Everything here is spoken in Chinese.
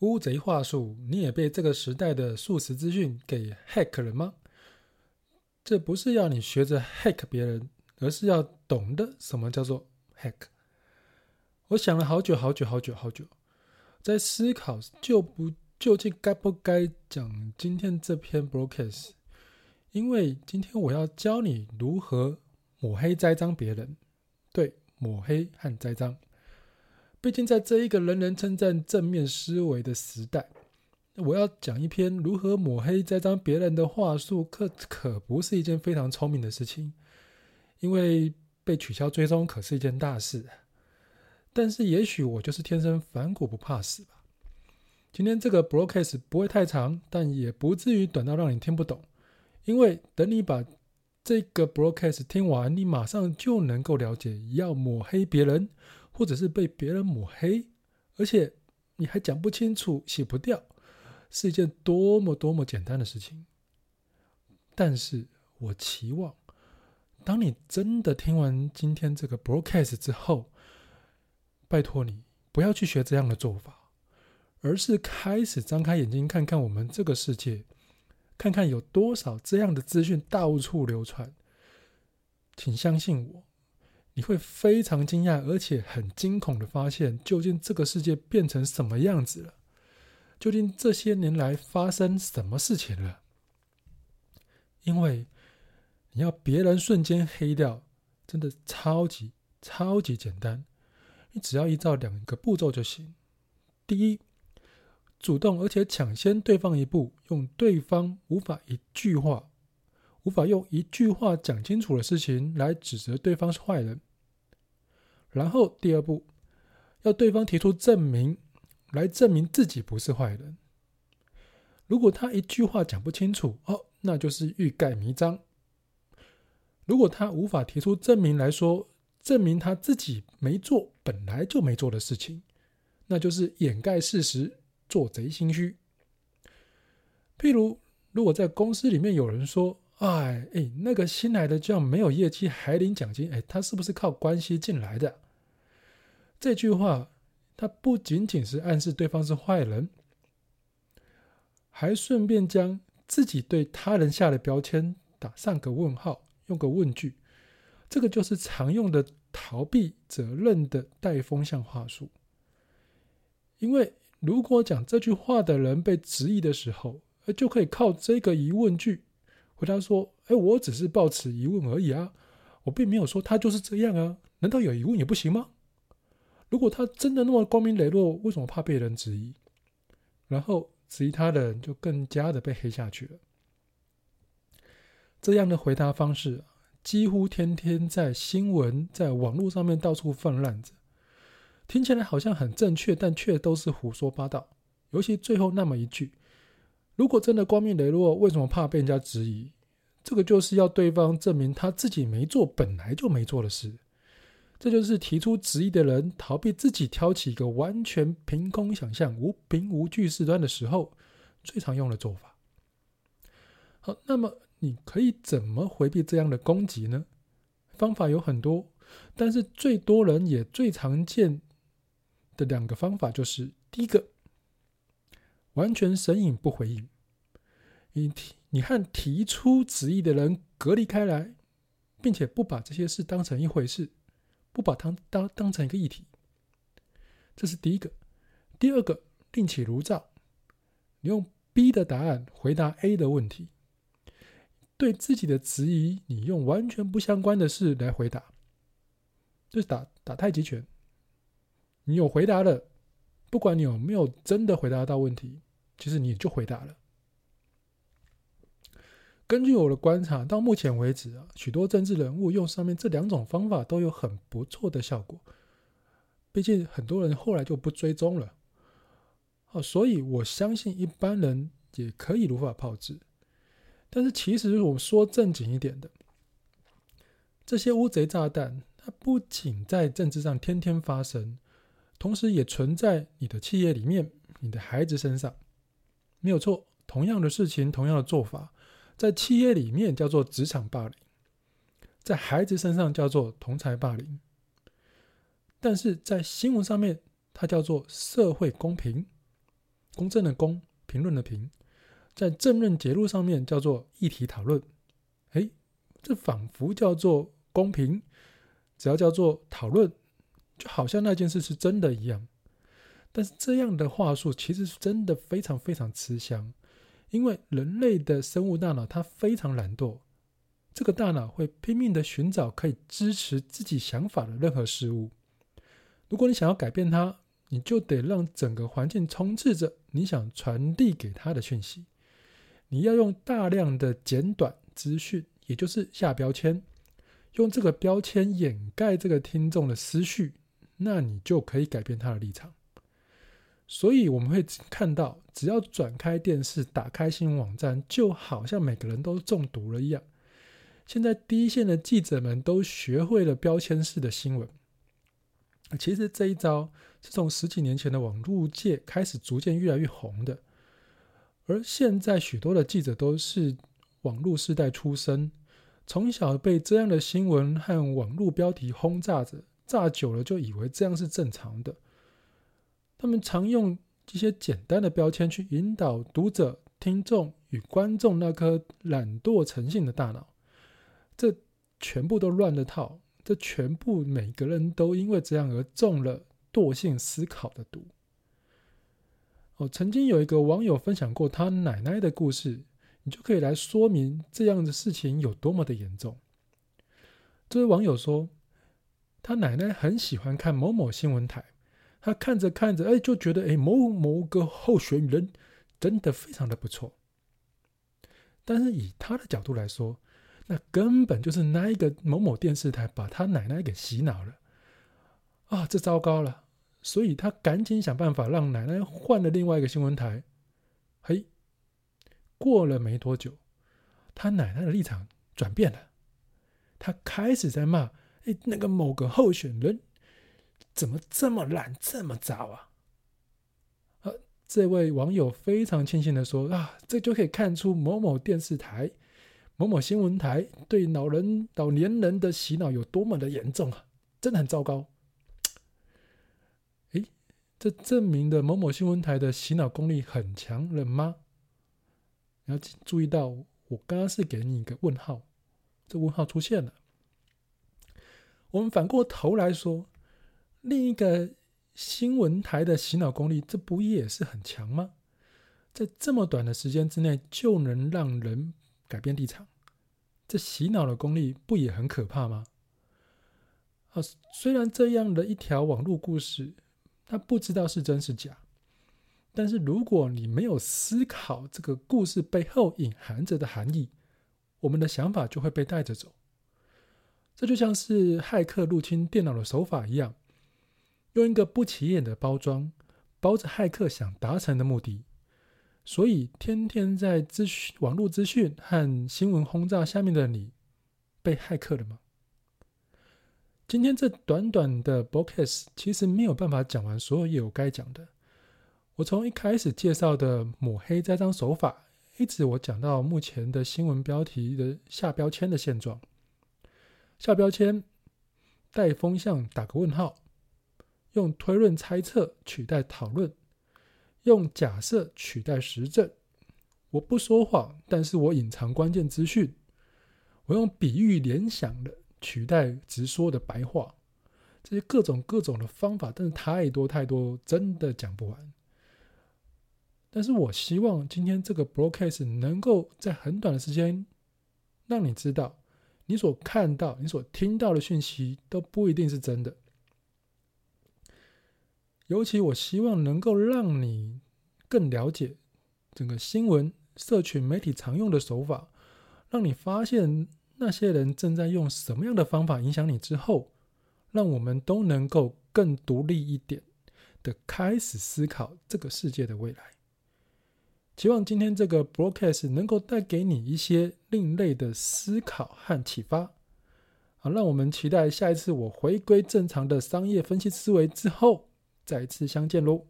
乌贼话术，你也被这个时代的速食资讯给 hack 了吗？这不是要你学着 hack 别人，而是要懂得什么叫做 hack。我想了好久好久好久好久，在思考就不究竟该不该讲今天这篇 broadcast，因为今天我要教你如何抹黑栽赃别人。对，抹黑和栽赃。毕竟在这一个人人称赞正面思维的时代，我要讲一篇如何抹黑栽赃别人的话术，可可不是一件非常聪明的事情，因为被取消追踪可是一件大事。但是也许我就是天生反骨不怕死吧。今天这个 broadcast 不会太长，但也不至于短到让你听不懂，因为等你把这个 broadcast 听完，你马上就能够了解要抹黑别人。或者是被别人抹黑，而且你还讲不清楚、洗不掉，是一件多么多么简单的事情。但是我期望，当你真的听完今天这个 broadcast 之后，拜托你不要去学这样的做法，而是开始张开眼睛看看我们这个世界，看看有多少这样的资讯到处流传。请相信我。你会非常惊讶，而且很惊恐的发现，究竟这个世界变成什么样子了？究竟这些年来发生什么事情了？因为你要别人瞬间黑掉，真的超级超级简单，你只要依照两个步骤就行。第一，主动而且抢先对方一步，用对方无法一句话、无法用一句话讲清楚的事情来指责对方是坏人。然后第二步，要对方提出证明，来证明自己不是坏人。如果他一句话讲不清楚，哦，那就是欲盖弥彰。如果他无法提出证明来说，证明他自己没做本来就没做的事情，那就是掩盖事实，做贼心虚。譬如，如果在公司里面有人说，哎哎，那个新来的这样没有业绩还领奖金，哎，他是不是靠关系进来的？这句话，他不仅仅是暗示对方是坏人，还顺便将自己对他人下的标签打上个问号，用个问句。这个就是常用的逃避责任的带风向话术。因为如果讲这句话的人被质疑的时候，就可以靠这个疑问句。回答说：“哎，我只是抱持疑问而已啊，我并没有说他就是这样啊。难道有疑问也不行吗？如果他真的那么光明磊落，为什么怕被人质疑？然后质疑他的人就更加的被黑下去了。这样的回答方式几乎天天在新闻、在网络上面到处泛滥着，听起来好像很正确，但却都是胡说八道。尤其最后那么一句。”如果真的光明磊落，为什么怕被人家质疑？这个就是要对方证明他自己没做本来就没做的事。这就是提出质疑的人逃避自己挑起一个完全凭空想象、无凭无据事端的时候最常用的做法。好，那么你可以怎么回避这样的攻击呢？方法有很多，但是最多人也最常见的两个方法就是：第一个。完全神隐不回应，你提你和提出质疑的人隔离开来，并且不把这些事当成一回事，不把它当当成一个议题，这是第一个。第二个，另起炉灶，你用 B 的答案回答 A 的问题，对自己的质疑，你用完全不相关的事来回答，就是打打太极拳。你有回答了。不管你有没有真的回答到问题，其实你就回答了。根据我的观察，到目前为止啊，许多政治人物用上面这两种方法都有很不错的效果。毕竟很多人后来就不追踪了，哦，所以我相信一般人也可以如法炮制。但是其实我们说正经一点的，这些乌贼炸弹，它不仅在政治上天天发生。同时也存在你的企业里面，你的孩子身上，没有错。同样的事情，同样的做法，在企业里面叫做职场霸凌，在孩子身上叫做同侪霸凌。但是在新闻上面，它叫做社会公平。公正的公，评论的评，在政论节录上面叫做议题讨论。诶，这仿佛叫做公平，只要叫做讨论，就好像那件事是真的一样。但是这样的话术其实是真的非常非常吃香，因为人类的生物大脑它非常懒惰，这个大脑会拼命的寻找可以支持自己想法的任何事物。如果你想要改变它，你就得让整个环境充斥着你想传递给他的讯息。你要用大量的简短资讯，也就是下标签，用这个标签掩盖这个听众的思绪，那你就可以改变他的立场。所以我们会看到，只要转开电视、打开新闻网站，就好像每个人都中毒了一样。现在第一线的记者们都学会了标签式的新闻。其实这一招是从十几年前的网络界开始逐渐越来越红的，而现在许多的记者都是网络世代出身，从小被这样的新闻和网络标题轰炸着，炸久了就以为这样是正常的。他们常用一些简单的标签去引导读者、听众与观众那颗懒惰成性的大脑，这全部都乱了套。这全部每个人都因为这样而中了惰性思考的毒。哦，曾经有一个网友分享过他奶奶的故事，你就可以来说明这样的事情有多么的严重。这位网友说，他奶奶很喜欢看某某新闻台。他看着看着，哎，就觉得哎，某某个候选人真的非常的不错。但是以他的角度来说，那根本就是那一个某某电视台把他奶奶给洗脑了啊！这糟糕了，所以他赶紧想办法让奶奶换了另外一个新闻台。嘿，过了没多久，他奶奶的立场转变了，他开始在骂哎，那个某个候选人。怎么这么懒，这么糟啊？啊，这位网友非常庆幸的说：“啊，这就可以看出某某电视台、某某新闻台对老人、老年人的洗脑有多么的严重啊！真的很糟糕。”诶，这证明的某某新闻台的洗脑功力很强了吗？你要注意到，我刚刚是给你一个问号，这问号出现了。我们反过头来说。另一个新闻台的洗脑功力，这不也是很强吗？在这么短的时间之内就能让人改变立场，这洗脑的功力不也很可怕吗？啊，虽然这样的一条网络故事，他不知道是真是假，但是如果你没有思考这个故事背后隐含着的含义，我们的想法就会被带着走。这就像是骇客入侵电脑的手法一样。用一个不起眼的包装，包着骇客想达成的目的，所以天天在资讯、网络资讯和新闻轰炸下面的你，被骇客了吗？今天这短短的 Podcast 其实没有办法讲完所有业务该讲的。我从一开始介绍的抹黑栽赃手法，一直我讲到目前的新闻标题的下标签的现状，下标签带风向打个问号。用推论猜测取代讨论，用假设取代实证。我不说谎，但是我隐藏关键资讯。我用比喻联想的取代直说的白话。这些各种各种的方法，真的太多太多，真的讲不完。但是我希望今天这个 broadcast 能够在很短的时间，让你知道，你所看到、你所听到的讯息都不一定是真的。尤其我希望能够让你更了解整个新闻社群媒体常用的手法，让你发现那些人正在用什么样的方法影响你之后，让我们都能够更独立一点的开始思考这个世界的未来。希望今天这个 broadcast 能够带给你一些另类的思考和启发。好，让我们期待下一次我回归正常的商业分析思维之后。再次相见喽。